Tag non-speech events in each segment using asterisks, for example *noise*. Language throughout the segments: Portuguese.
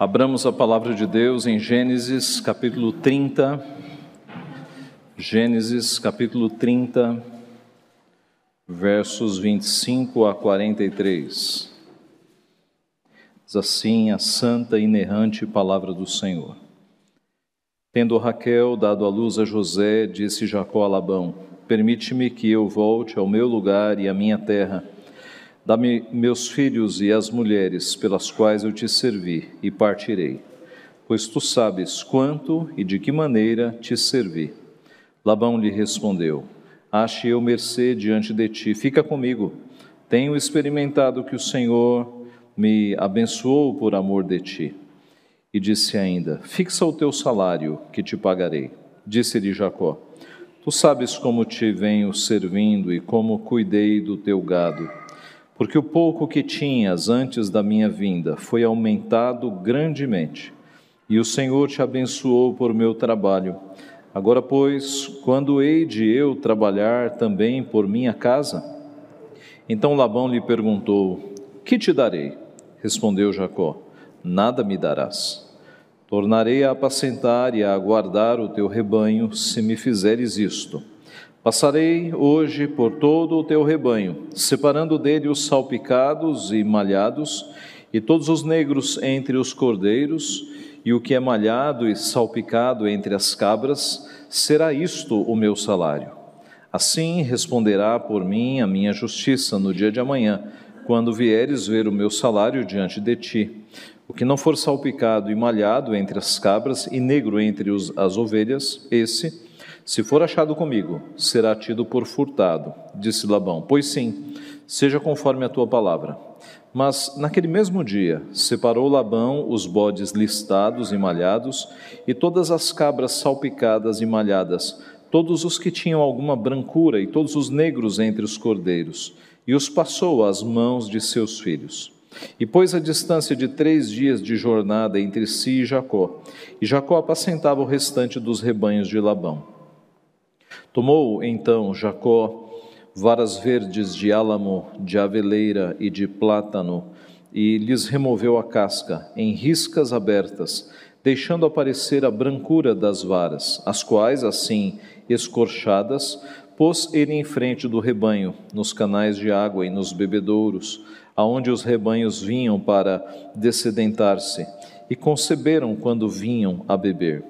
Abramos a palavra de Deus em Gênesis capítulo 30. Gênesis capítulo 30, versos 25 a 43. Diz assim a santa e inerrante palavra do Senhor. Tendo Raquel dado à luz a José, disse Jacó a Labão: Permite-me que eu volte ao meu lugar e à minha terra Dá-me meus filhos e as mulheres pelas quais eu te servi, e partirei, pois tu sabes quanto e de que maneira te servi. Labão lhe respondeu: Ache eu mercê diante de ti, fica comigo. Tenho experimentado que o Senhor me abençoou por amor de ti. E disse ainda: Fixa o teu salário, que te pagarei. Disse-lhe Jacó: Tu sabes como te venho servindo e como cuidei do teu gado porque o pouco que tinhas antes da minha vinda foi aumentado grandemente, e o Senhor te abençoou por meu trabalho. Agora, pois, quando hei de eu trabalhar também por minha casa? Então Labão lhe perguntou: Que te darei? Respondeu Jacó: Nada me darás. Tornarei a apacentar e a guardar o teu rebanho, se me fizeres isto. Passarei hoje por todo o teu rebanho, separando dele os salpicados e malhados, e todos os negros entre os cordeiros, e o que é malhado e salpicado entre as cabras, será isto o meu salário. Assim responderá por mim a minha justiça no dia de amanhã, quando vieres ver o meu salário diante de ti. O que não for salpicado e malhado entre as cabras e negro entre os, as ovelhas, esse se for achado comigo, será tido por furtado, disse Labão. Pois sim, seja conforme a tua palavra. Mas naquele mesmo dia separou Labão os bodes listados e malhados, e todas as cabras salpicadas e malhadas, todos os que tinham alguma brancura, e todos os negros entre os cordeiros, e os passou às mãos de seus filhos. E pôs a distância de três dias de jornada entre si e Jacó, e Jacó apacentava o restante dos rebanhos de Labão. Tomou então Jacó varas verdes de álamo, de aveleira e de plátano, e lhes removeu a casca em riscas abertas, deixando aparecer a brancura das varas, as quais, assim escorchadas, pôs ele em frente do rebanho, nos canais de água e nos bebedouros, aonde os rebanhos vinham para dessedentar-se, e conceberam quando vinham a beber.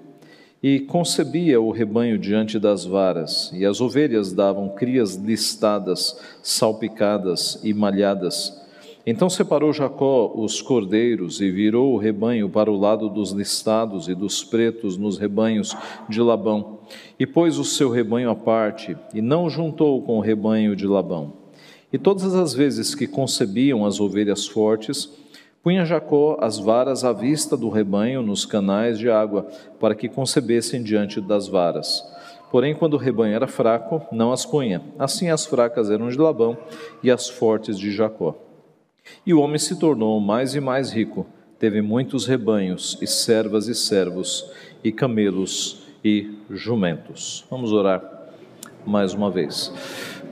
E concebia o rebanho diante das varas, e as ovelhas davam crias listadas, salpicadas e malhadas. Então separou Jacó os cordeiros e virou o rebanho para o lado dos listados e dos pretos nos rebanhos de Labão, e pôs o seu rebanho à parte, e não juntou com o rebanho de Labão. E todas as vezes que concebiam as ovelhas fortes, Punha Jacó as varas à vista do rebanho nos canais de água, para que concebessem diante das varas. Porém, quando o rebanho era fraco, não as punha. Assim as fracas eram de Labão e as fortes de Jacó. E o homem se tornou mais e mais rico, teve muitos rebanhos, e servas e servos, e camelos e jumentos. Vamos orar mais uma vez.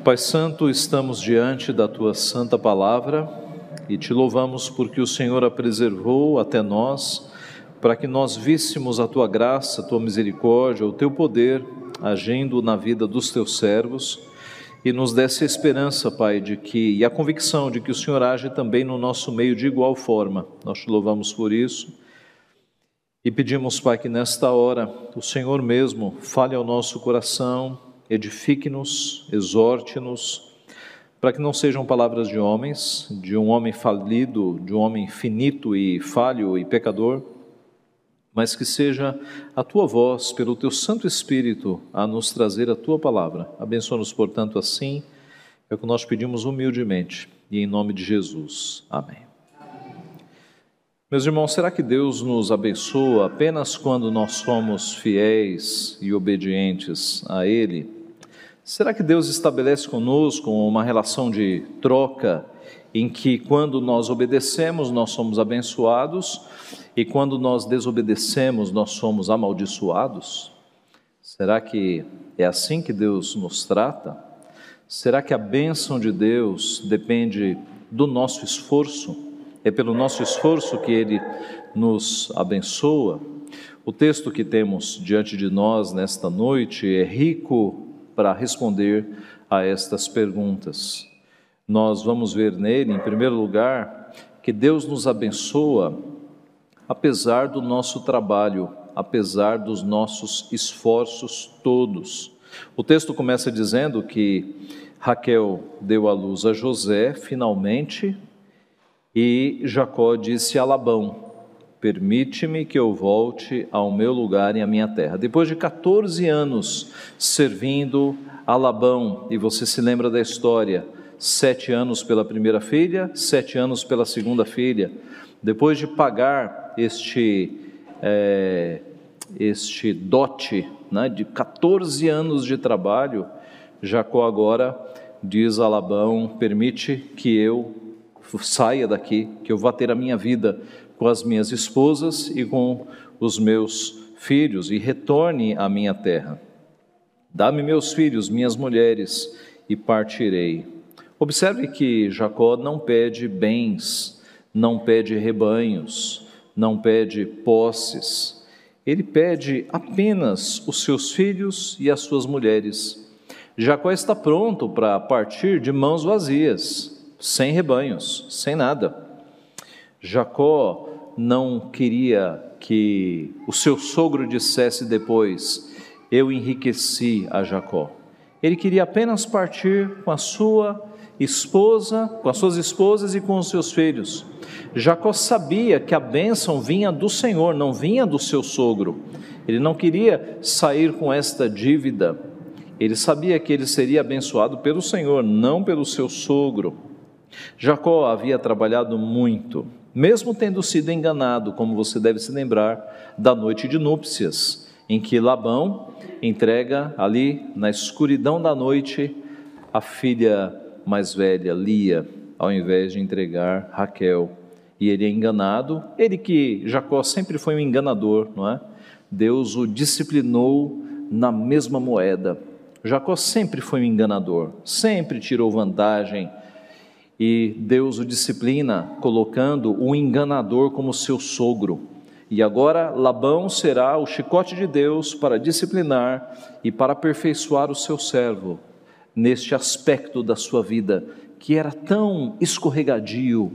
Pai Santo, estamos diante da tua santa palavra e te louvamos porque o Senhor a preservou até nós, para que nós víssemos a tua graça, a tua misericórdia, o teu poder agindo na vida dos teus servos e nos desse a esperança, Pai, de que e a convicção de que o Senhor age também no nosso meio de igual forma. Nós te louvamos por isso. E pedimos, Pai, que nesta hora o Senhor mesmo fale ao nosso coração, edifique-nos, exorte-nos, para que não sejam palavras de homens, de um homem falido, de um homem finito e falho e pecador, mas que seja a tua voz, pelo teu Santo Espírito, a nos trazer a tua palavra. Abençoa-nos, portanto, assim, é o que nós pedimos humildemente, e em nome de Jesus. Amém. Meus irmãos, será que Deus nos abençoa apenas quando nós somos fiéis e obedientes a Ele? Será que Deus estabelece conosco uma relação de troca em que, quando nós obedecemos, nós somos abençoados e quando nós desobedecemos, nós somos amaldiçoados? Será que é assim que Deus nos trata? Será que a bênção de Deus depende do nosso esforço é pelo nosso esforço que Ele nos abençoa. O texto que temos diante de nós nesta noite é rico para responder a estas perguntas. Nós vamos ver nele, em primeiro lugar, que Deus nos abençoa apesar do nosso trabalho, apesar dos nossos esforços todos. O texto começa dizendo que Raquel deu à luz a José, finalmente, e Jacó disse a Labão: Permite-me que eu volte ao meu lugar e à minha terra. Depois de 14 anos servindo a Labão, e você se lembra da história, sete anos pela primeira filha, sete anos pela segunda filha. Depois de pagar este, é, este dote né, de 14 anos de trabalho, Jacó agora diz a Labão: permite que eu saia daqui, que eu vá ter a minha vida com as minhas esposas e com os meus filhos e retorne à minha terra. Dá-me meus filhos, minhas mulheres, e partirei. Observe que Jacó não pede bens, não pede rebanhos, não pede posses. Ele pede apenas os seus filhos e as suas mulheres. Jacó está pronto para partir de mãos vazias, sem rebanhos, sem nada. Jacó não queria que o seu sogro dissesse depois: Eu enriqueci a Jacó. Ele queria apenas partir com a sua esposa, com as suas esposas e com os seus filhos. Jacó sabia que a bênção vinha do Senhor, não vinha do seu sogro. Ele não queria sair com esta dívida. Ele sabia que ele seria abençoado pelo Senhor, não pelo seu sogro. Jacó havia trabalhado muito, mesmo tendo sido enganado, como você deve se lembrar, da noite de núpcias, em que Labão entrega ali na escuridão da noite a filha mais velha, Lia, ao invés de entregar Raquel. E ele é enganado, ele que Jacó sempre foi um enganador, não é? Deus o disciplinou na mesma moeda. Jacó sempre foi um enganador, sempre tirou vantagem e Deus o disciplina, colocando o enganador como seu sogro. E agora Labão será o chicote de Deus para disciplinar e para aperfeiçoar o seu servo neste aspecto da sua vida que era tão escorregadio,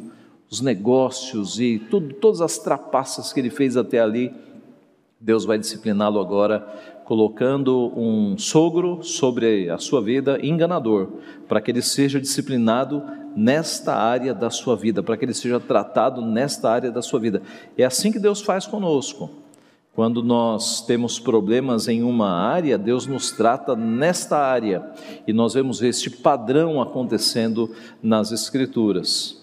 os negócios e tudo, todas as trapaças que ele fez até ali. Deus vai discipliná-lo agora, colocando um sogro sobre a sua vida enganador, para que ele seja disciplinado nesta área da sua vida, para que ele seja tratado nesta área da sua vida. É assim que Deus faz conosco. Quando nós temos problemas em uma área, Deus nos trata nesta área e nós vemos este padrão acontecendo nas Escrituras.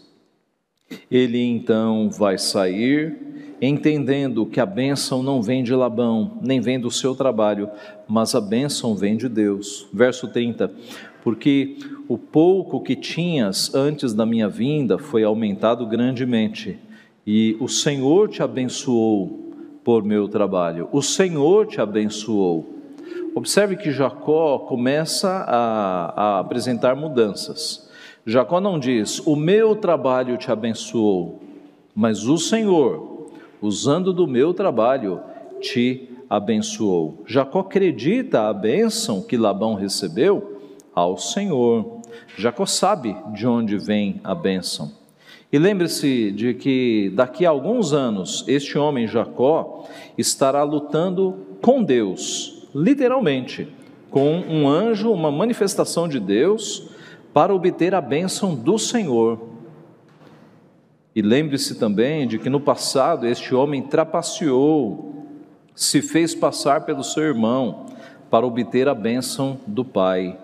Ele então vai sair, entendendo que a bênção não vem de Labão, nem vem do seu trabalho, mas a bênção vem de Deus. Verso 30: Porque o pouco que tinhas antes da minha vinda foi aumentado grandemente, e o Senhor te abençoou por meu trabalho. O Senhor te abençoou. Observe que Jacó começa a, a apresentar mudanças. Jacó não diz, o meu trabalho te abençoou, mas o Senhor, usando do meu trabalho, te abençoou. Jacó acredita a bênção que Labão recebeu ao Senhor. Jacó sabe de onde vem a bênção. E lembre-se de que daqui a alguns anos, este homem Jacó estará lutando com Deus, literalmente, com um anjo, uma manifestação de Deus, para obter a bênção do Senhor. E lembre-se também de que no passado este homem trapaceou, se fez passar pelo seu irmão para obter a bênção do Pai.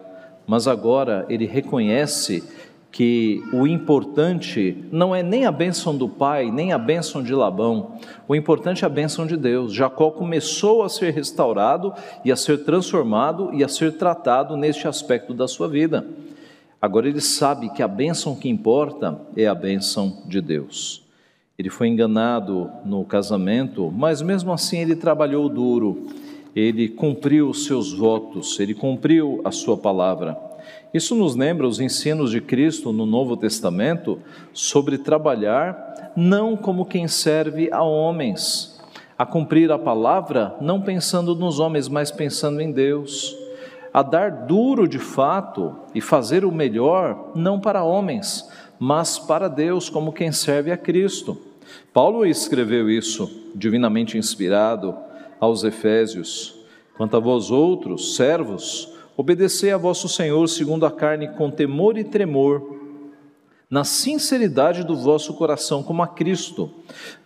Mas agora ele reconhece que o importante não é nem a bênção do pai, nem a bênção de Labão, o importante é a bênção de Deus. Jacó começou a ser restaurado e a ser transformado e a ser tratado neste aspecto da sua vida. Agora ele sabe que a bênção que importa é a bênção de Deus. Ele foi enganado no casamento, mas mesmo assim ele trabalhou duro, ele cumpriu os seus votos, ele cumpriu a sua palavra. Isso nos lembra os ensinos de Cristo no Novo Testamento sobre trabalhar não como quem serve a homens, a cumprir a palavra, não pensando nos homens, mas pensando em Deus, a dar duro de fato e fazer o melhor, não para homens, mas para Deus, como quem serve a Cristo. Paulo escreveu isso, divinamente inspirado, aos Efésios. Quanto a vós outros, servos, obedecei a vosso Senhor segundo a carne com temor e tremor, na sinceridade do vosso coração, como a Cristo,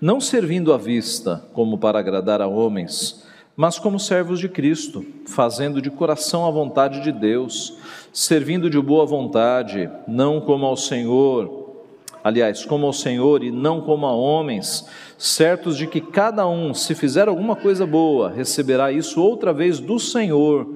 não servindo à vista, como para agradar a homens, mas como servos de Cristo, fazendo de coração a vontade de Deus, servindo de boa vontade, não como ao Senhor, aliás, como ao Senhor e não como a homens, certos de que cada um, se fizer alguma coisa boa, receberá isso outra vez do Senhor,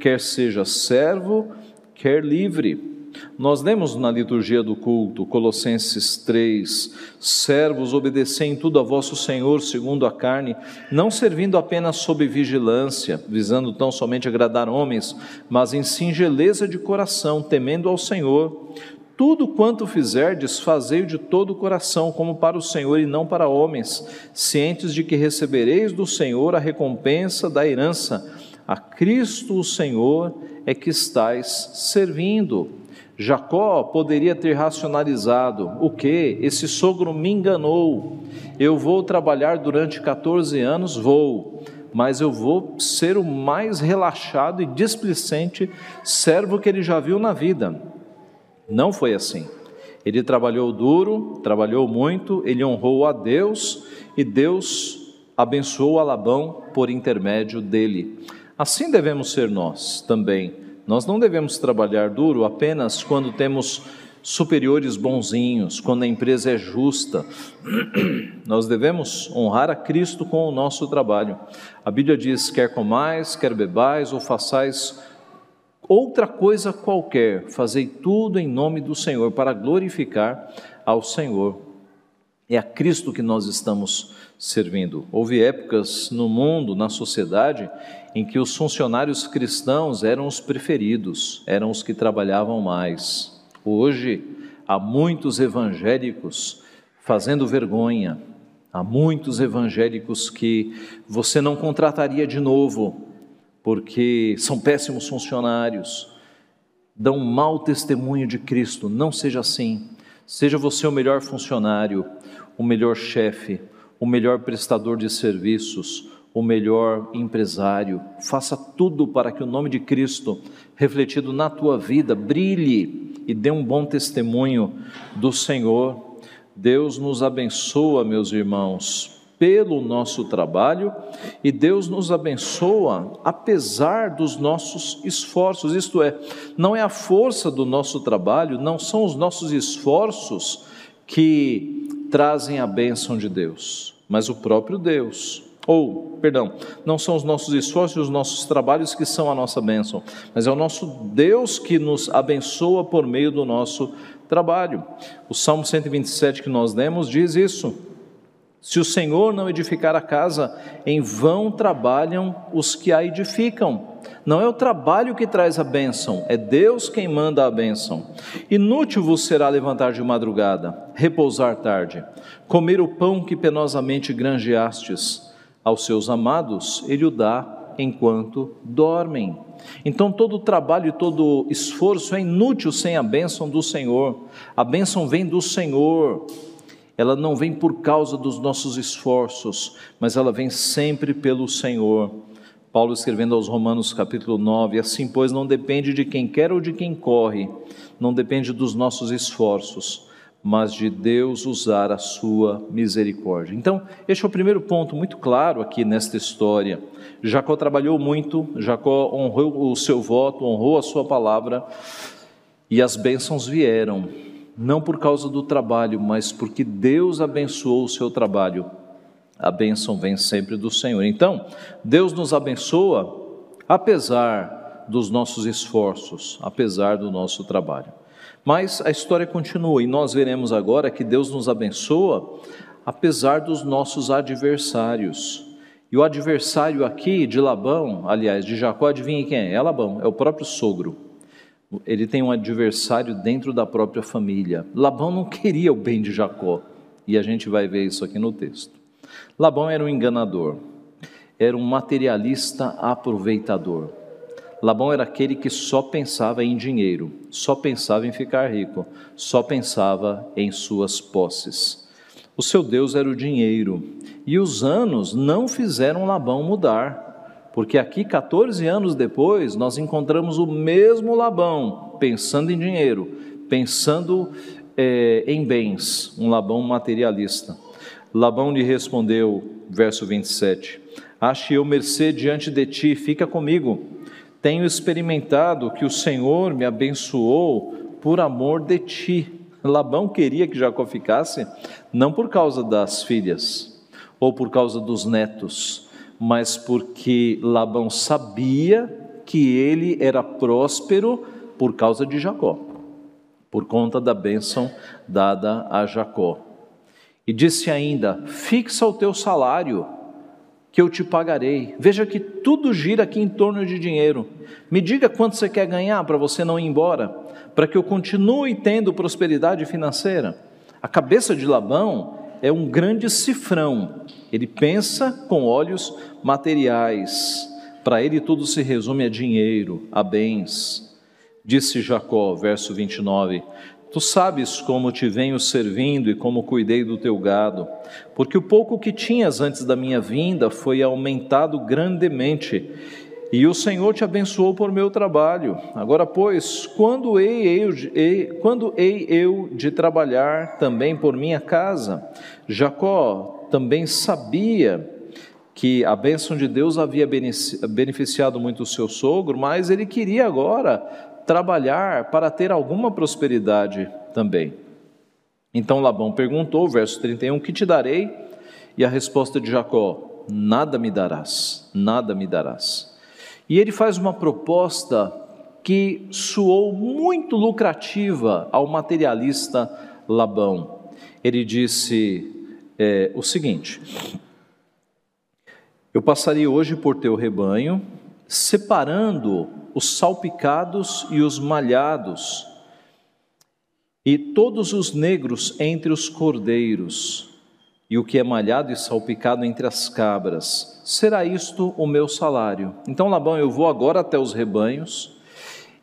quer seja servo, quer livre. Nós lemos na liturgia do culto, Colossenses 3: Servos, obedecei em tudo a vosso Senhor segundo a carne, não servindo apenas sob vigilância, visando tão somente agradar homens, mas em singeleza de coração, temendo ao Senhor. Tudo quanto fizerdes, fazei de todo o coração, como para o Senhor e não para homens, cientes de que recebereis do Senhor a recompensa da herança. A Cristo o Senhor é que estais servindo. Jacó poderia ter racionalizado: o que? Esse sogro me enganou. Eu vou trabalhar durante 14 anos, vou, mas eu vou ser o mais relaxado e displicente servo que ele já viu na vida. Não foi assim. Ele trabalhou duro, trabalhou muito, ele honrou a Deus e Deus abençoou a Labão por intermédio dele. Assim devemos ser nós também nós não devemos trabalhar duro apenas quando temos superiores bonzinhos, quando a empresa é justa. *clears throat* Nós devemos honrar a Cristo com o nosso trabalho. A Bíblia diz: quer comais, quer bebais ou façais outra coisa qualquer, fazei tudo em nome do Senhor, para glorificar ao Senhor. É a Cristo que nós estamos servindo. Houve épocas no mundo, na sociedade, em que os funcionários cristãos eram os preferidos, eram os que trabalhavam mais. Hoje, há muitos evangélicos fazendo vergonha, há muitos evangélicos que você não contrataria de novo, porque são péssimos funcionários, dão mau testemunho de Cristo. Não seja assim. Seja você o melhor funcionário, o melhor chefe, o melhor prestador de serviços, o melhor empresário. Faça tudo para que o nome de Cristo, refletido na tua vida, brilhe e dê um bom testemunho do Senhor. Deus nos abençoa, meus irmãos, pelo nosso trabalho e Deus nos abençoa apesar dos nossos esforços. Isto é, não é a força do nosso trabalho, não são os nossos esforços que trazem a bênção de Deus mas o próprio Deus. Ou, perdão, não são os nossos esforços e os nossos trabalhos que são a nossa bênção, mas é o nosso Deus que nos abençoa por meio do nosso trabalho. O Salmo 127 que nós lemos diz isso. Se o Senhor não edificar a casa, em vão trabalham os que a edificam. Não é o trabalho que traz a bênção, é Deus quem manda a bênção. Inútil vos será levantar de madrugada, repousar tarde, comer o pão que penosamente granjeastes. Aos seus amados, ele o dá enquanto dormem. Então todo trabalho e todo esforço é inútil sem a bênção do Senhor. A bênção vem do Senhor ela não vem por causa dos nossos esforços, mas ela vem sempre pelo Senhor. Paulo escrevendo aos Romanos capítulo 9, assim pois não depende de quem quer ou de quem corre, não depende dos nossos esforços, mas de Deus usar a sua misericórdia. Então, este é o primeiro ponto muito claro aqui nesta história. Jacó trabalhou muito, Jacó honrou o seu voto, honrou a sua palavra, e as bênçãos vieram não por causa do trabalho, mas porque Deus abençoou o seu trabalho. A bênção vem sempre do Senhor. Então, Deus nos abençoa apesar dos nossos esforços, apesar do nosso trabalho. Mas a história continua e nós veremos agora que Deus nos abençoa apesar dos nossos adversários. E o adversário aqui de Labão, aliás, de Jacó, adivinha quem é? É Labão, é o próprio sogro ele tem um adversário dentro da própria família. Labão não queria o bem de Jacó, E a gente vai ver isso aqui no texto. Labão era um enganador, era um materialista aproveitador. Labão era aquele que só pensava em dinheiro, só pensava em ficar rico, só pensava em suas posses. O seu Deus era o dinheiro, e os anos não fizeram Labão mudar, porque aqui, 14 anos depois, nós encontramos o mesmo Labão, pensando em dinheiro, pensando é, em bens, um Labão materialista. Labão lhe respondeu, verso 27, Ache eu mercê diante de ti, fica comigo. Tenho experimentado que o Senhor me abençoou por amor de ti. Labão queria que Jacó ficasse, não por causa das filhas ou por causa dos netos, mas porque Labão sabia que ele era próspero por causa de Jacó, por conta da bênção dada a Jacó. E disse ainda: Fixa o teu salário que eu te pagarei. Veja que tudo gira aqui em torno de dinheiro. Me diga quanto você quer ganhar para você não ir embora, para que eu continue tendo prosperidade financeira. A cabeça de Labão é um grande cifrão. Ele pensa com olhos materiais. Para ele tudo se resume a dinheiro, a bens. Disse Jacó, verso 29: Tu sabes como te venho servindo e como cuidei do teu gado, porque o pouco que tinhas antes da minha vinda foi aumentado grandemente, e o Senhor te abençoou por meu trabalho. Agora, pois, quando hei eu, quando hei eu de trabalhar também por minha casa? Jacó também sabia que a bênção de Deus havia beneficiado muito o seu sogro, mas ele queria agora trabalhar para ter alguma prosperidade também. Então Labão perguntou, verso 31, que te darei? E a resposta de Jacó, nada me darás, nada me darás. E ele faz uma proposta que soou muito lucrativa ao materialista Labão. Ele disse é, o seguinte: Eu passaria hoje por teu rebanho, separando os salpicados e os malhados, e todos os negros entre os cordeiros, e o que é malhado e salpicado entre as cabras. Será isto o meu salário? Então, Labão, eu vou agora até os rebanhos,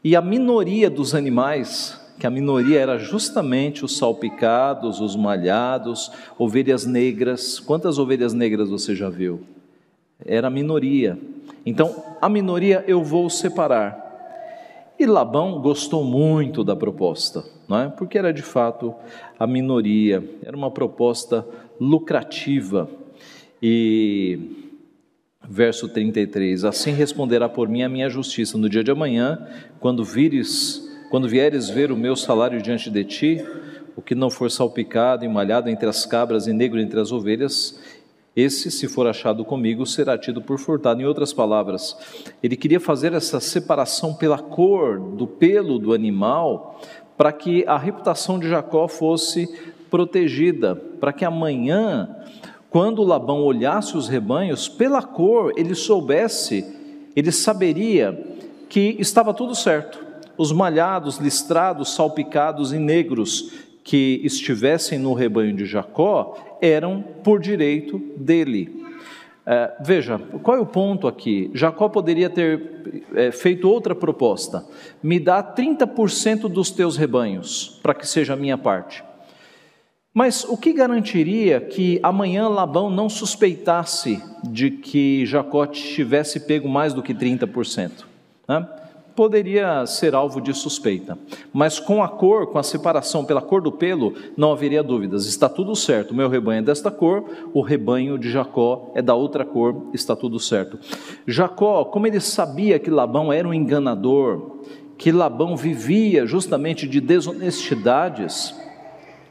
e a minoria dos animais, que a minoria era justamente os salpicados, os malhados, ovelhas negras. Quantas ovelhas negras você já viu? Era a minoria. Então, a minoria eu vou separar. E Labão gostou muito da proposta, não é? porque era de fato a minoria, era uma proposta lucrativa. E verso 33: Assim responderá por mim a minha justiça no dia de amanhã, quando vires, quando vieres ver o meu salário diante de ti, o que não for salpicado e malhado entre as cabras e negro entre as ovelhas, esse, se for achado comigo, será tido por furtado. Em outras palavras, ele queria fazer essa separação pela cor do pelo do animal, para que a reputação de Jacó fosse protegida, para que amanhã, quando Labão olhasse os rebanhos, pela cor ele soubesse, ele saberia que estava tudo certo. Os malhados, listrados, salpicados e negros que estivessem no rebanho de Jacó eram por direito dele. É, veja, qual é o ponto aqui? Jacó poderia ter é, feito outra proposta: me dá 30% dos teus rebanhos, para que seja a minha parte. Mas o que garantiria que amanhã Labão não suspeitasse de que Jacó tivesse pego mais do que 30%? Né? Poderia ser alvo de suspeita. Mas com a cor, com a separação pela cor do pelo, não haveria dúvidas. Está tudo certo. Meu rebanho é desta cor, o rebanho de Jacó é da outra cor, está tudo certo. Jacó, como ele sabia que Labão era um enganador, que Labão vivia justamente de desonestidades,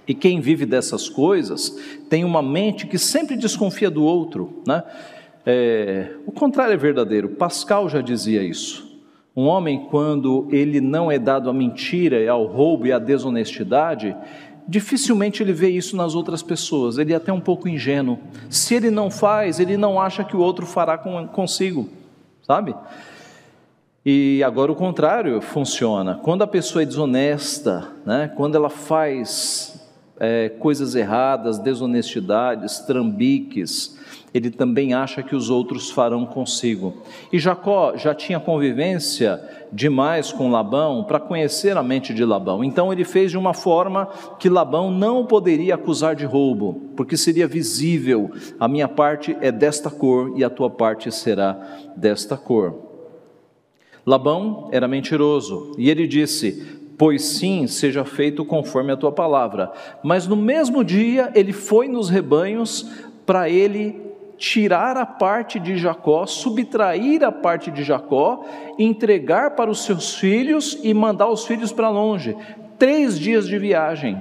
e quem vive dessas coisas tem uma mente que sempre desconfia do outro, né? É, o contrário é verdadeiro. Pascal já dizia isso. Um homem, quando ele não é dado à mentira, ao roubo e à desonestidade, dificilmente ele vê isso nas outras pessoas, ele é até um pouco ingênuo. Se ele não faz, ele não acha que o outro fará com, consigo, sabe? E agora o contrário funciona. Quando a pessoa é desonesta, né, quando ela faz é, coisas erradas, desonestidades, trambiques, ele também acha que os outros farão consigo. E Jacó já tinha convivência demais com Labão para conhecer a mente de Labão. Então ele fez de uma forma que Labão não poderia acusar de roubo, porque seria visível: a minha parte é desta cor e a tua parte será desta cor. Labão era mentiroso e ele disse: Pois sim, seja feito conforme a tua palavra. Mas no mesmo dia ele foi nos rebanhos para ele tirar a parte de Jacó, subtrair a parte de Jacó, entregar para os seus filhos e mandar os filhos para longe. Três dias de viagem.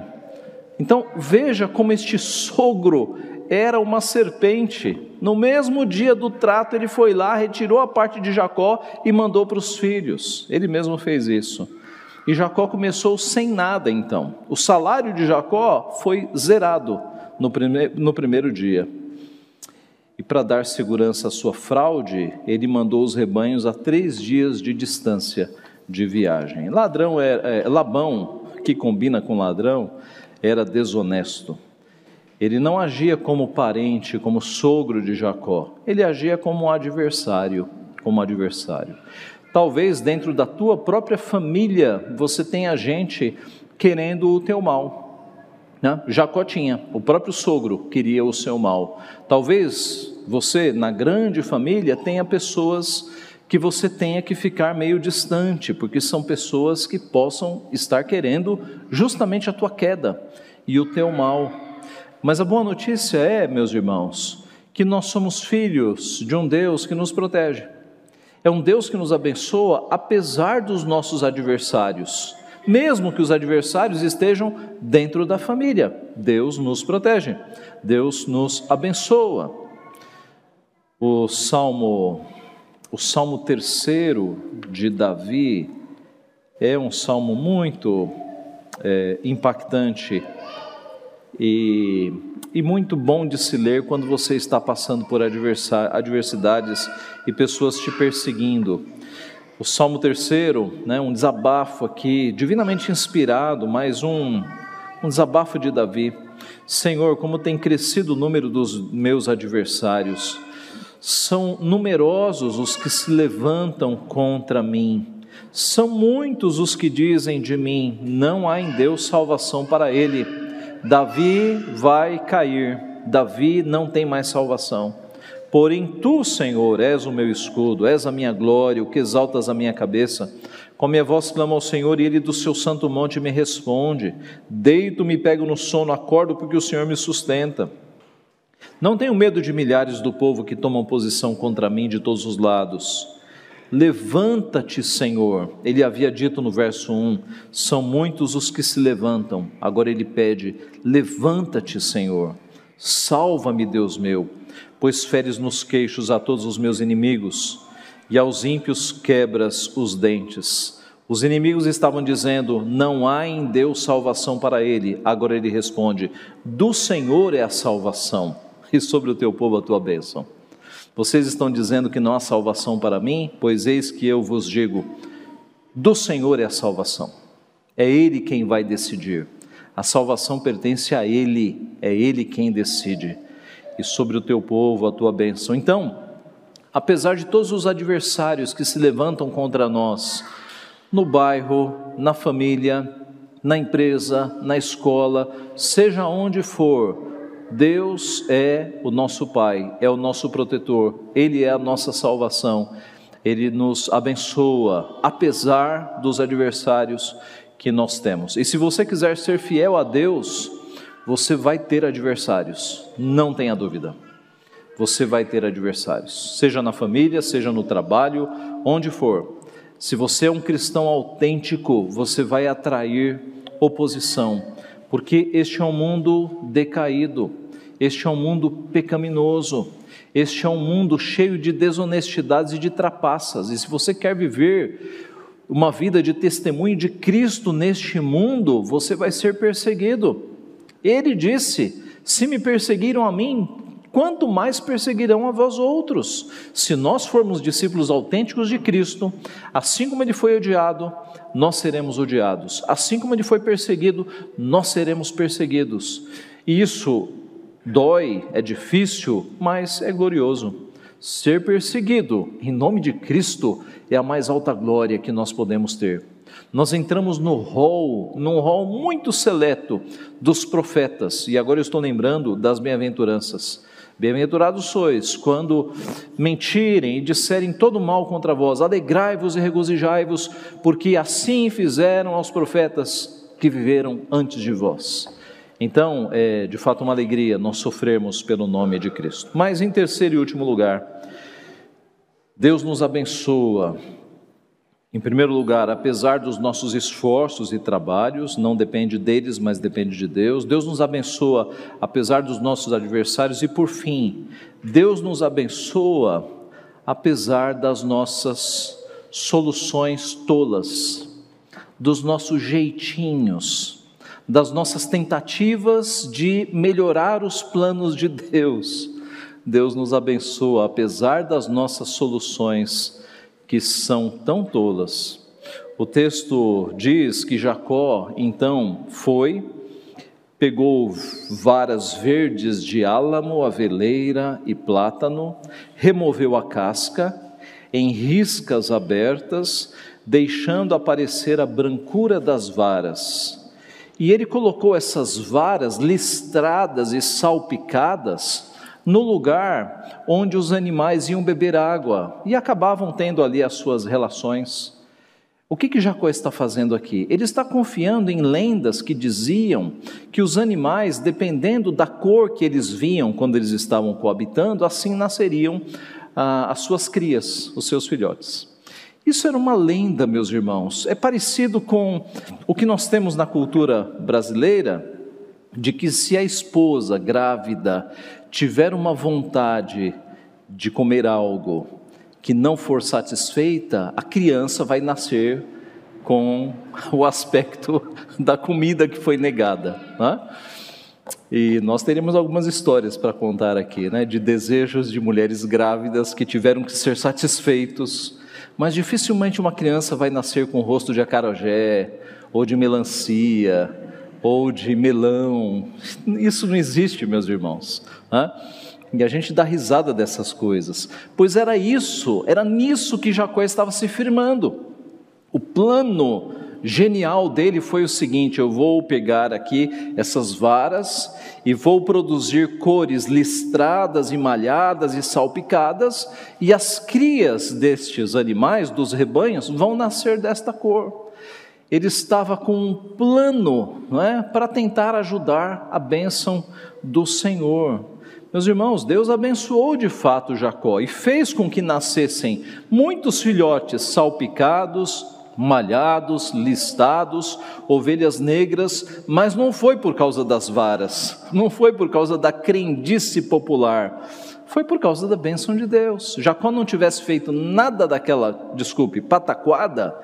Então veja como este sogro era uma serpente. No mesmo dia do trato, ele foi lá, retirou a parte de Jacó e mandou para os filhos. Ele mesmo fez isso. E Jacó começou sem nada então. O salário de Jacó foi zerado no, prime no primeiro dia. E para dar segurança à sua fraude, ele mandou os rebanhos a três dias de distância de viagem. Ladrão é, é, Labão, que combina com ladrão, era desonesto. Ele não agia como parente, como sogro de Jacó. Ele agia como adversário, como adversário. Talvez dentro da tua própria família você tenha gente querendo o teu mal né? Jacó tinha, o próprio sogro queria o seu mal. Talvez você, na grande família, tenha pessoas que você tenha que ficar meio distante, porque são pessoas que possam estar querendo justamente a tua queda e o teu mal. Mas a boa notícia é, meus irmãos, que nós somos filhos de um Deus que nos protege. É um Deus que nos abençoa apesar dos nossos adversários mesmo que os adversários estejam dentro da família. Deus nos protege, Deus nos abençoa. O Salmo, o Salmo terceiro de Davi é um salmo muito é, impactante e, e muito bom de se ler quando você está passando por adversidades e pessoas te perseguindo. O Salmo terceiro, né, um desabafo aqui, divinamente inspirado, mais um, um desabafo de Davi. Senhor, como tem crescido o número dos meus adversários, são numerosos os que se levantam contra mim, são muitos os que dizem de mim: não há em Deus salvação para ele. Davi vai cair, Davi não tem mais salvação. Porém, tu, Senhor, és o meu escudo, és a minha glória, o que exaltas a minha cabeça. Com minha voz clamo ao Senhor e ele do seu santo monte me responde. Deito, me pego no sono, acordo porque o Senhor me sustenta. Não tenho medo de milhares do povo que tomam posição contra mim de todos os lados. Levanta-te, Senhor. Ele havia dito no verso 1: são muitos os que se levantam. Agora ele pede: levanta-te, Senhor. Salva-me, Deus meu pois feres nos queixos a todos os meus inimigos, e aos ímpios quebras os dentes. Os inimigos estavam dizendo: Não há em Deus salvação para ele. Agora ele responde: Do Senhor é a salvação, e sobre o teu povo a tua bênção. Vocês estão dizendo que não há salvação para mim? Pois eis que eu vos digo: Do Senhor é a salvação. É Ele quem vai decidir. A salvação pertence a Ele, é Ele quem decide e sobre o teu povo a tua bênção. Então, apesar de todos os adversários que se levantam contra nós, no bairro, na família, na empresa, na escola, seja onde for, Deus é o nosso Pai, é o nosso protetor, Ele é a nossa salvação, Ele nos abençoa, apesar dos adversários que nós temos. E se você quiser ser fiel a Deus, você vai ter adversários, não tenha dúvida. Você vai ter adversários, seja na família, seja no trabalho, onde for. Se você é um cristão autêntico, você vai atrair oposição, porque este é um mundo decaído, este é um mundo pecaminoso, este é um mundo cheio de desonestidades e de trapaças. E se você quer viver uma vida de testemunho de Cristo neste mundo, você vai ser perseguido. Ele disse: Se me perseguiram a mim, quanto mais perseguirão a vós outros. Se nós formos discípulos autênticos de Cristo, assim como ele foi odiado, nós seremos odiados. Assim como ele foi perseguido, nós seremos perseguidos. E isso dói, é difícil, mas é glorioso. Ser perseguido em nome de Cristo é a mais alta glória que nós podemos ter. Nós entramos no rol, num rol muito seleto dos profetas, e agora eu estou lembrando das bem-aventuranças. Bem-aventurados sois quando mentirem e disserem todo mal contra vós, alegrai-vos e regozijai-vos, porque assim fizeram aos profetas que viveram antes de vós. Então, é de fato uma alegria nós sofrermos pelo nome de Cristo. Mas em terceiro e último lugar, Deus nos abençoa. Em primeiro lugar, apesar dos nossos esforços e trabalhos, não depende deles, mas depende de Deus. Deus nos abençoa apesar dos nossos adversários e por fim, Deus nos abençoa apesar das nossas soluções tolas, dos nossos jeitinhos das nossas tentativas de melhorar os planos de Deus. Deus nos abençoa, apesar das nossas soluções que são tão tolas. O texto diz que Jacó então foi, pegou varas verdes de álamo, aveleira e plátano, removeu a casca, em riscas abertas, deixando aparecer a brancura das varas e ele colocou essas varas listradas e salpicadas no lugar onde os animais iam beber água e acabavam tendo ali as suas relações. O que, que Jacó está fazendo aqui? Ele está confiando em lendas que diziam que os animais, dependendo da cor que eles viam quando eles estavam coabitando, assim nasceriam ah, as suas crias, os seus filhotes. Isso era uma lenda, meus irmãos. É parecido com o que nós temos na cultura brasileira, de que se a esposa grávida tiver uma vontade de comer algo que não for satisfeita, a criança vai nascer com o aspecto *laughs* da comida que foi negada. Né? E nós teríamos algumas histórias para contar aqui, né, de desejos de mulheres grávidas que tiveram que ser satisfeitos mas dificilmente uma criança vai nascer com o rosto de acarajé, ou de melancia, ou de melão. Isso não existe, meus irmãos. Né? E a gente dá risada dessas coisas, pois era isso, era nisso que Jacó estava se firmando. O plano genial dele foi o seguinte: eu vou pegar aqui essas varas e vou produzir cores listradas, malhadas e salpicadas, e as crias destes animais, dos rebanhos, vão nascer desta cor. Ele estava com um plano não é, para tentar ajudar a bênção do Senhor. Meus irmãos, Deus abençoou de fato Jacó e fez com que nascessem muitos filhotes salpicados, malhados, listados, ovelhas negras, mas não foi por causa das varas, não foi por causa da crendice popular, foi por causa da bênção de Deus. Jacó não tivesse feito nada daquela, desculpe, pataquada,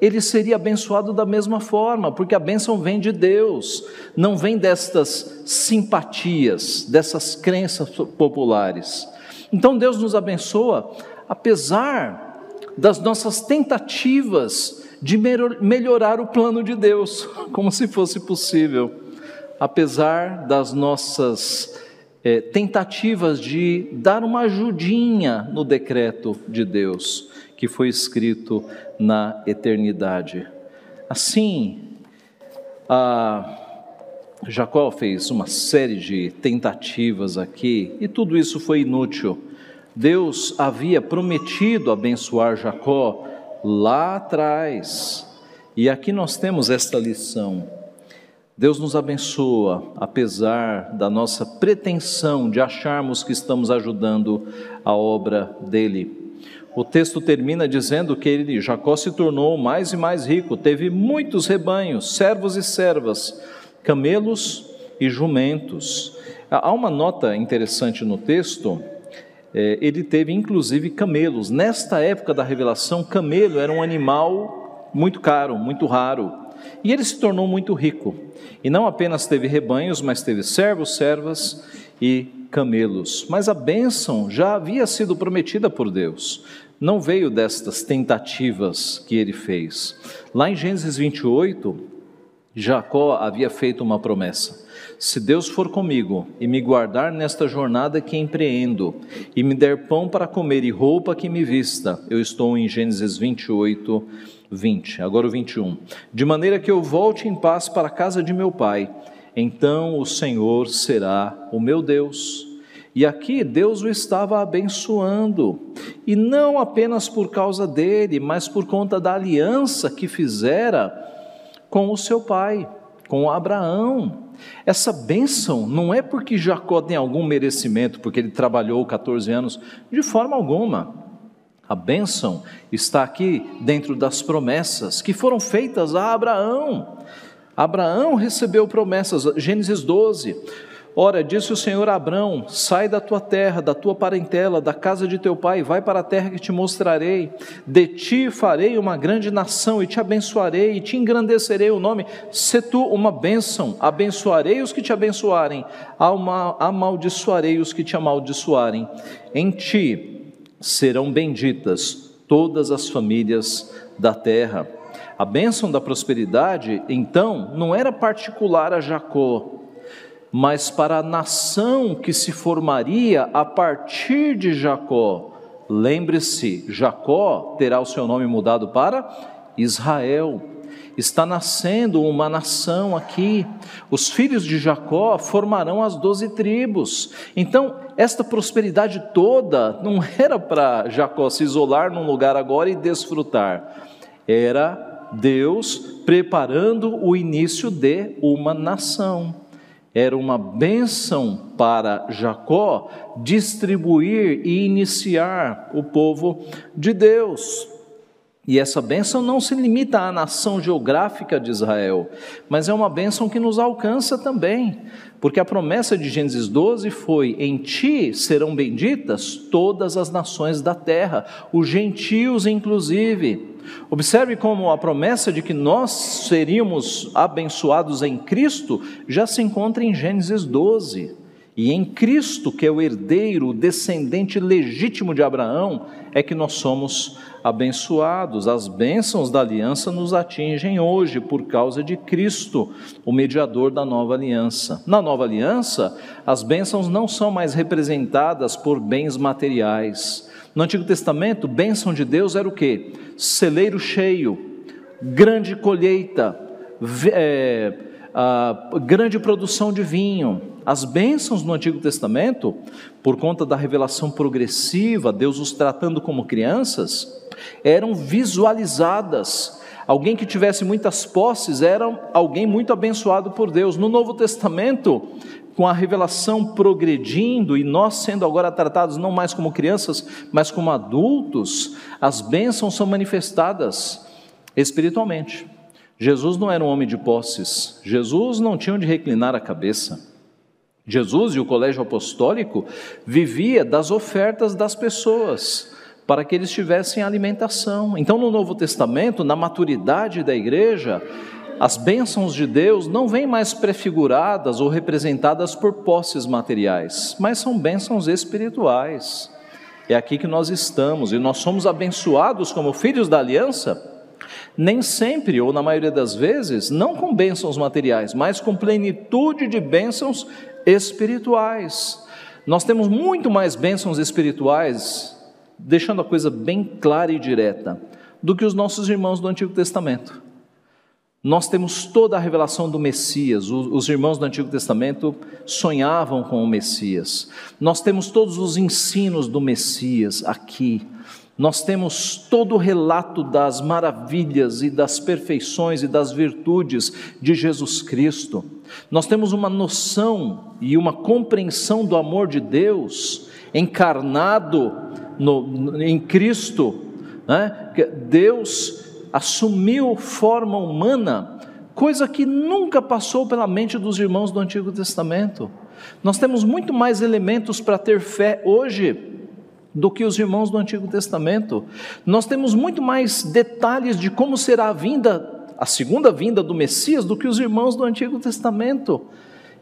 ele seria abençoado da mesma forma, porque a bênção vem de Deus, não vem destas simpatias, dessas crenças populares. Então Deus nos abençoa, apesar das nossas tentativas de melhorar o plano de Deus, *laughs* como se fosse possível, apesar das nossas é, tentativas de dar uma ajudinha no decreto de Deus que foi escrito na eternidade. Assim, Jacó fez uma série de tentativas aqui e tudo isso foi inútil Deus havia prometido abençoar Jacó lá atrás. E aqui nós temos esta lição. Deus nos abençoa, apesar da nossa pretensão de acharmos que estamos ajudando a obra dele. O texto termina dizendo que ele, Jacó se tornou mais e mais rico, teve muitos rebanhos, servos e servas, camelos e jumentos. Há uma nota interessante no texto é, ele teve inclusive camelos. Nesta época da revelação, camelo era um animal muito caro, muito raro. E ele se tornou muito rico. E não apenas teve rebanhos, mas teve servos, servas e camelos. Mas a bênção já havia sido prometida por Deus. Não veio destas tentativas que ele fez. Lá em Gênesis 28, Jacó havia feito uma promessa. Se Deus for comigo e me guardar nesta jornada que empreendo, e me der pão para comer e roupa que me vista, eu estou em Gênesis 28, 20. Agora o 21. De maneira que eu volte em paz para a casa de meu pai, então o Senhor será o meu Deus. E aqui Deus o estava abençoando, e não apenas por causa dele, mas por conta da aliança que fizera com o seu pai, com Abraão. Essa bênção não é porque Jacó tem algum merecimento, porque ele trabalhou 14 anos, de forma alguma. A bênção está aqui dentro das promessas que foram feitas a Abraão. Abraão recebeu promessas, Gênesis 12. Ora, disse o Senhor a Abrão: Sai da tua terra, da tua parentela, da casa de teu pai, vai para a terra que te mostrarei. De ti farei uma grande nação, e te abençoarei, e te engrandecerei o nome. Se tu uma bênção, abençoarei os que te abençoarem, amaldiçoarei os que te amaldiçoarem. Em ti serão benditas todas as famílias da terra. A bênção da prosperidade, então, não era particular a Jacó, mas para a nação que se formaria a partir de Jacó. Lembre-se, Jacó terá o seu nome mudado para Israel. Está nascendo uma nação aqui. Os filhos de Jacó formarão as doze tribos. Então, esta prosperidade toda não *laughs* era para Jacó se isolar num lugar agora e desfrutar. Era Deus preparando o início de uma nação era uma bênção para Jacó distribuir e iniciar o povo de Deus. E essa bênção não se limita à nação geográfica de Israel, mas é uma bênção que nos alcança também, porque a promessa de Gênesis 12 foi: Em ti serão benditas todas as nações da terra, os gentios inclusive. Observe como a promessa de que nós seríamos abençoados em Cristo já se encontra em Gênesis 12. E em Cristo, que é o herdeiro, o descendente legítimo de Abraão, é que nós somos abençoados. As bênçãos da aliança nos atingem hoje por causa de Cristo, o mediador da nova aliança. Na nova aliança, as bênçãos não são mais representadas por bens materiais no Antigo Testamento, bênção de Deus era o que? Celeiro cheio, grande colheita, é, grande produção de vinho. As bênçãos no Antigo Testamento, por conta da revelação progressiva, Deus os tratando como crianças, eram visualizadas. Alguém que tivesse muitas posses era alguém muito abençoado por Deus. No Novo Testamento, com a revelação progredindo e nós sendo agora tratados não mais como crianças, mas como adultos, as bênçãos são manifestadas espiritualmente. Jesus não era um homem de posses, Jesus não tinha onde reclinar a cabeça. Jesus e o colégio apostólico vivia das ofertas das pessoas para que eles tivessem alimentação. Então, no Novo Testamento, na maturidade da igreja, as bênçãos de Deus não vêm mais prefiguradas ou representadas por posses materiais, mas são bênçãos espirituais. É aqui que nós estamos e nós somos abençoados como filhos da aliança, nem sempre, ou na maioria das vezes, não com bênçãos materiais, mas com plenitude de bênçãos espirituais. Nós temos muito mais bênçãos espirituais, deixando a coisa bem clara e direta, do que os nossos irmãos do Antigo Testamento. Nós temos toda a revelação do Messias, os irmãos do Antigo Testamento sonhavam com o Messias. Nós temos todos os ensinos do Messias aqui. Nós temos todo o relato das maravilhas e das perfeições e das virtudes de Jesus Cristo. Nós temos uma noção e uma compreensão do amor de Deus encarnado no, em Cristo. Né? Deus assumiu forma humana, coisa que nunca passou pela mente dos irmãos do Antigo Testamento. Nós temos muito mais elementos para ter fé hoje do que os irmãos do Antigo Testamento. Nós temos muito mais detalhes de como será a vinda, a segunda vinda do Messias, do que os irmãos do Antigo Testamento.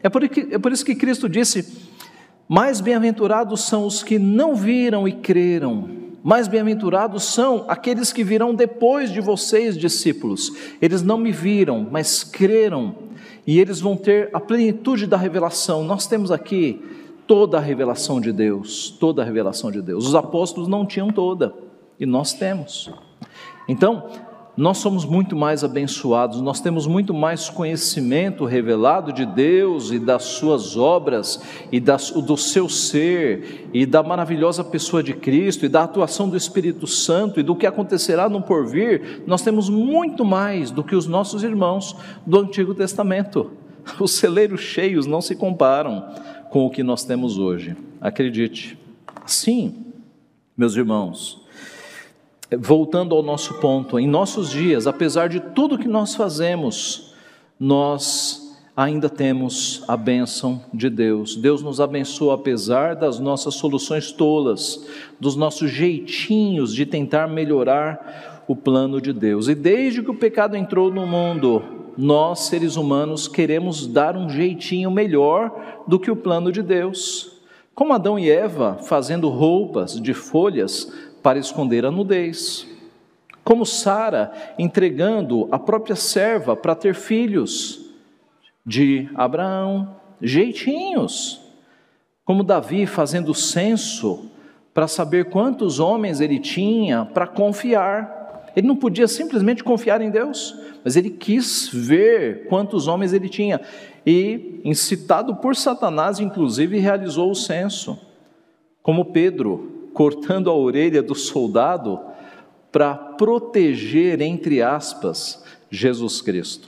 É por, é por isso que Cristo disse: Mais bem-aventurados são os que não viram e creram. Mais bem-aventurados são aqueles que virão depois de vocês, discípulos. Eles não me viram, mas creram, e eles vão ter a plenitude da revelação. Nós temos aqui toda a revelação de Deus, toda a revelação de Deus. Os apóstolos não tinham toda, e nós temos. Então, nós somos muito mais abençoados, nós temos muito mais conhecimento revelado de Deus e das suas obras e das, do seu ser e da maravilhosa pessoa de Cristo e da atuação do Espírito Santo e do que acontecerá no porvir. Nós temos muito mais do que os nossos irmãos do Antigo Testamento. Os celeiros cheios não se comparam com o que nós temos hoje. Acredite. Sim, meus irmãos voltando ao nosso ponto, em nossos dias, apesar de tudo que nós fazemos, nós ainda temos a bênção de Deus. Deus nos abençoa apesar das nossas soluções tolas, dos nossos jeitinhos de tentar melhorar o plano de Deus. E desde que o pecado entrou no mundo, nós, seres humanos, queremos dar um jeitinho melhor do que o plano de Deus. Como Adão e Eva, fazendo roupas de folhas para esconder a nudez. Como Sara entregando a própria serva para ter filhos de Abraão, jeitinhos. Como Davi fazendo censo para saber quantos homens ele tinha para confiar. Ele não podia simplesmente confiar em Deus, mas ele quis ver quantos homens ele tinha. E, incitado por Satanás, inclusive, realizou o censo. Como Pedro, cortando a orelha do soldado para proteger, entre aspas, Jesus Cristo.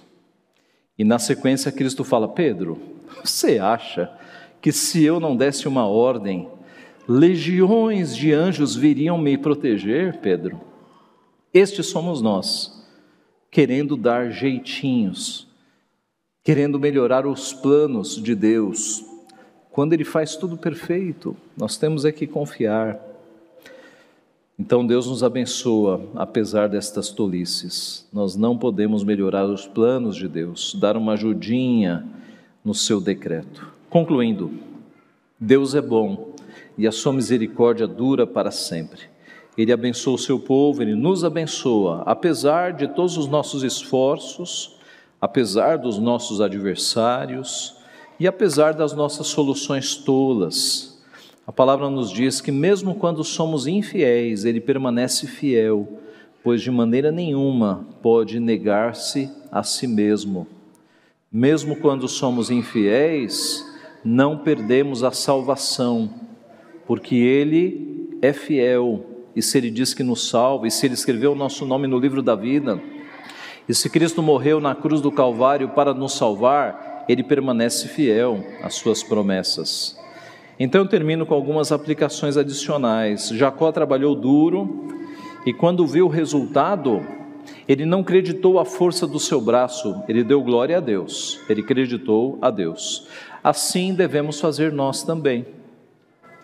E na sequência, Cristo fala: Pedro, você acha que se eu não desse uma ordem, legiões de anjos viriam me proteger, Pedro? Estes somos nós, querendo dar jeitinhos, querendo melhorar os planos de Deus, quando Ele faz tudo perfeito, nós temos é que confiar. Então Deus nos abençoa, apesar destas tolices. Nós não podemos melhorar os planos de Deus, dar uma ajudinha no seu decreto. Concluindo, Deus é bom e a sua misericórdia dura para sempre. Ele abençoa o seu povo, ele nos abençoa, apesar de todos os nossos esforços, apesar dos nossos adversários e apesar das nossas soluções tolas a palavra nos diz que, mesmo quando somos infiéis, Ele permanece fiel, pois de maneira nenhuma pode negar-se a si mesmo. Mesmo quando somos infiéis, não perdemos a salvação, porque Ele é fiel, e se Ele diz que nos salva, e se Ele escreveu o nosso nome no livro da vida, e se Cristo morreu na cruz do Calvário para nos salvar, Ele permanece fiel às Suas promessas. Então eu termino com algumas aplicações adicionais. Jacó trabalhou duro e quando viu o resultado, ele não creditou a força do seu braço, ele deu glória a Deus, ele creditou a Deus. Assim devemos fazer nós também.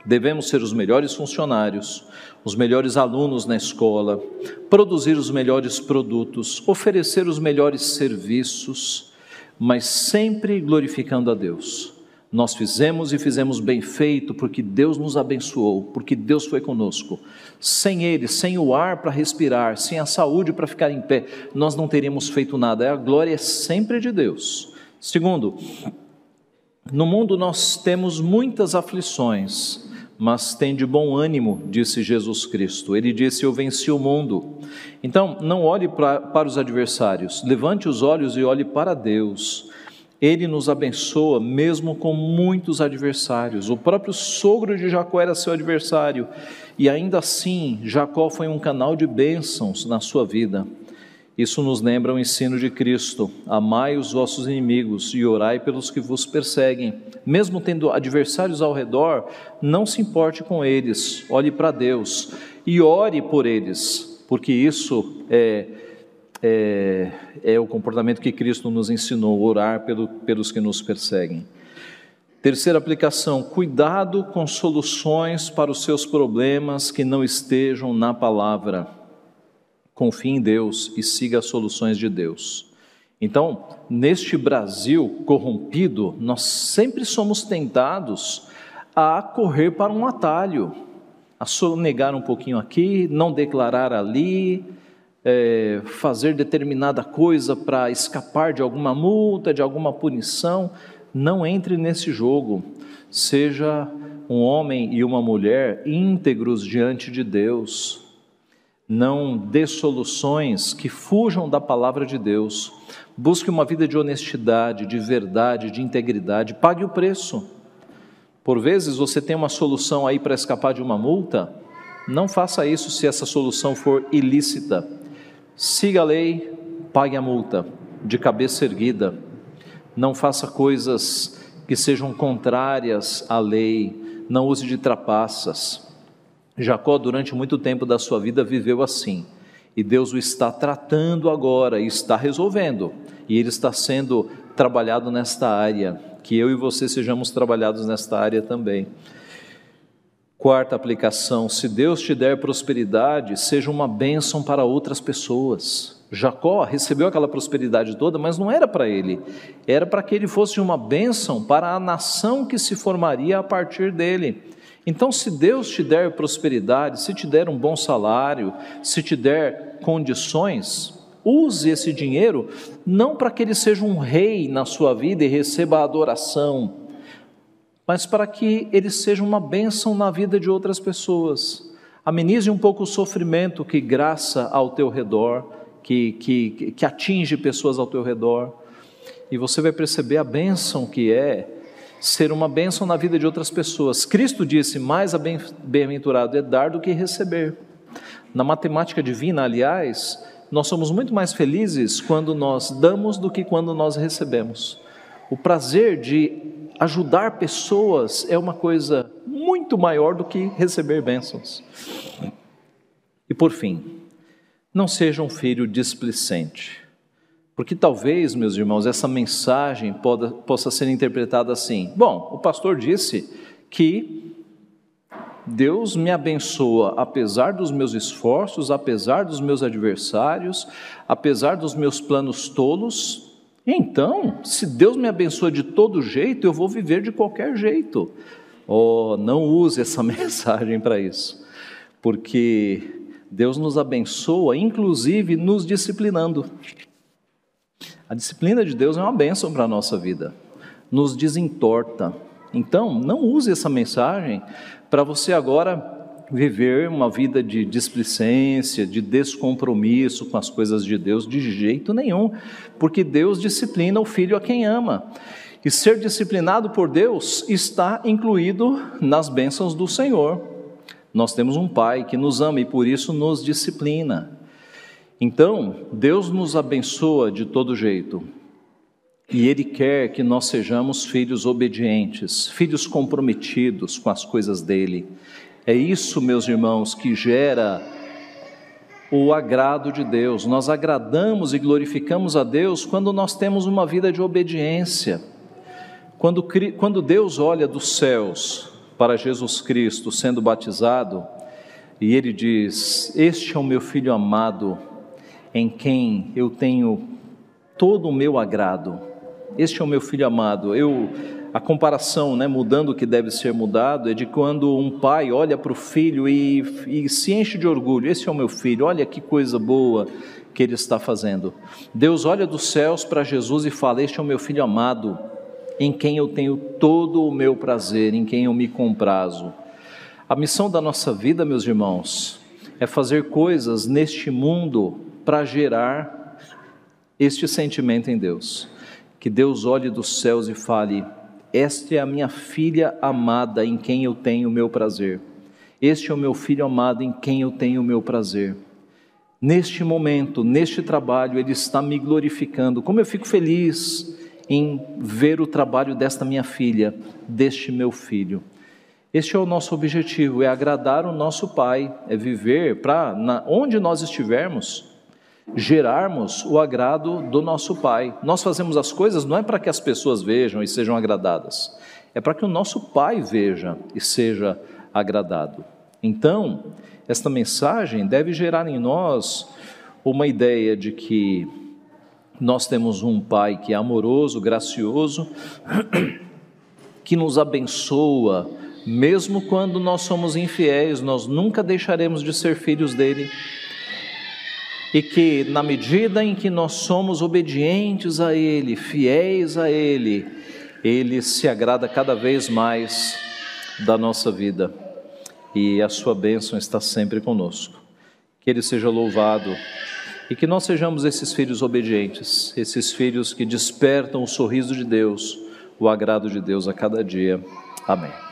Devemos ser os melhores funcionários, os melhores alunos na escola, produzir os melhores produtos, oferecer os melhores serviços, mas sempre glorificando a Deus nós fizemos e fizemos bem feito porque Deus nos abençoou, porque Deus foi conosco. Sem Ele, sem o ar para respirar, sem a saúde para ficar em pé, nós não teríamos feito nada. A glória é sempre de Deus. Segundo, no mundo nós temos muitas aflições, mas tem de bom ânimo, disse Jesus Cristo. Ele disse: Eu venci o mundo. Então, não olhe para, para os adversários, levante os olhos e olhe para Deus. Ele nos abençoa mesmo com muitos adversários. O próprio sogro de Jacó era seu adversário, e ainda assim Jacó foi um canal de bênçãos na sua vida. Isso nos lembra o ensino de Cristo: amai os vossos inimigos e orai pelos que vos perseguem. Mesmo tendo adversários ao redor, não se importe com eles, olhe para Deus e ore por eles, porque isso é é, é o comportamento que Cristo nos ensinou, orar pelo, pelos que nos perseguem. Terceira aplicação: cuidado com soluções para os seus problemas que não estejam na palavra. Confie em Deus e siga as soluções de Deus. Então, neste Brasil corrompido, nós sempre somos tentados a correr para um atalho, a sonegar um pouquinho aqui, não declarar ali, é, fazer determinada coisa para escapar de alguma multa, de alguma punição. Não entre nesse jogo. Seja um homem e uma mulher íntegros diante de Deus. Não dê soluções que fujam da palavra de Deus. Busque uma vida de honestidade, de verdade, de integridade. Pague o preço. Por vezes você tem uma solução aí para escapar de uma multa. Não faça isso se essa solução for ilícita. Siga a lei, pague a multa, de cabeça erguida. Não faça coisas que sejam contrárias à lei não use de trapaças. Jacó, durante muito tempo da sua vida, viveu assim. E Deus o está tratando agora e está resolvendo. E ele está sendo trabalhado nesta área. Que eu e você sejamos trabalhados nesta área também. Quarta aplicação: se Deus te der prosperidade, seja uma bênção para outras pessoas. Jacó recebeu aquela prosperidade toda, mas não era para ele, era para que ele fosse uma bênção para a nação que se formaria a partir dele. Então, se Deus te der prosperidade, se te der um bom salário, se te der condições, use esse dinheiro não para que ele seja um rei na sua vida e receba adoração, mas para que ele seja uma bênção na vida de outras pessoas. Amenize um pouco o sofrimento que graça ao teu redor que, que, que atinge pessoas ao teu redor. E você vai perceber a bênção que é ser uma bênção na vida de outras pessoas. Cristo disse: mais bem-aventurado é dar do que receber. Na matemática divina, aliás, nós somos muito mais felizes quando nós damos do que quando nós recebemos. O prazer de ajudar pessoas é uma coisa muito maior do que receber bênçãos. E por fim, não seja um filho displicente. Porque talvez, meus irmãos, essa mensagem poda, possa ser interpretada assim: bom, o pastor disse que Deus me abençoa apesar dos meus esforços, apesar dos meus adversários, apesar dos meus planos tolos. Então, se Deus me abençoa de todo jeito, eu vou viver de qualquer jeito. Oh, não use essa *laughs* mensagem para isso, porque Deus nos abençoa, inclusive nos disciplinando. A disciplina de Deus é uma bênção para a nossa vida, nos desentorta. Então, não use essa mensagem para você agora viver uma vida de displicência, de descompromisso com as coisas de Deus, de jeito nenhum, porque Deus disciplina o filho a quem ama. E ser disciplinado por Deus está incluído nas bênçãos do Senhor. Nós temos um Pai que nos ama e por isso nos disciplina. Então, Deus nos abençoa de todo jeito. E Ele quer que nós sejamos filhos obedientes, filhos comprometidos com as coisas dele. É isso, meus irmãos, que gera o agrado de Deus. Nós agradamos e glorificamos a Deus quando nós temos uma vida de obediência. Quando, quando Deus olha dos céus para Jesus Cristo sendo batizado, e ele diz: Este é o meu filho amado, em quem eu tenho todo o meu agrado. Este é o meu filho amado. Eu a comparação, né, mudando o que deve ser mudado, é de quando um pai olha para o filho e, e se enche de orgulho: Esse é o meu filho, olha que coisa boa que ele está fazendo. Deus olha dos céus para Jesus e fala: Este é o meu filho amado em quem eu tenho todo o meu prazer, em quem eu me comprazo. A missão da nossa vida, meus irmãos, é fazer coisas neste mundo para gerar este sentimento em Deus. Que Deus olhe dos céus e fale: Esta é a minha filha amada em quem eu tenho o meu prazer. Este é o meu filho amado em quem eu tenho o meu prazer. Neste momento, neste trabalho, Ele está me glorificando. Como eu fico feliz em ver o trabalho desta minha filha, deste meu filho. Este é o nosso objetivo, é agradar o nosso Pai, é viver para, onde nós estivermos, gerarmos o agrado do nosso Pai. Nós fazemos as coisas não é para que as pessoas vejam e sejam agradadas, é para que o nosso Pai veja e seja agradado. Então, esta mensagem deve gerar em nós uma ideia de que nós temos um Pai que é amoroso, gracioso, *clears throat* que nos abençoa mesmo quando nós somos infiéis, nós nunca deixaremos de ser filhos dele. E que, na medida em que nós somos obedientes a Ele, fiéis a Ele, Ele se agrada cada vez mais da nossa vida e a Sua bênção está sempre conosco. Que Ele seja louvado e que nós sejamos esses filhos obedientes, esses filhos que despertam o sorriso de Deus, o agrado de Deus a cada dia. Amém.